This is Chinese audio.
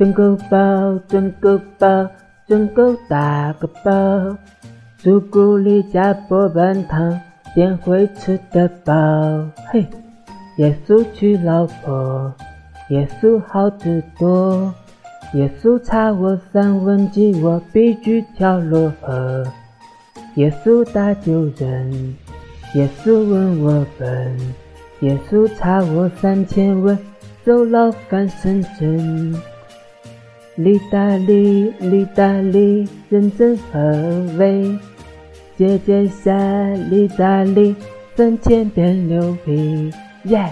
赚够饱，赚够饱，赚够大个包。朱古力加波板糖，点会吃得饱。嘿，耶稣娶老婆，耶稣好得多。耶稣差我三文鸡，我必须跳落河。耶稣打救人，耶稣问我本，耶稣差我三千文，走老翻身真。意大利，意大利，认真何为？姐姐下意大利，三千变牛皮，耶！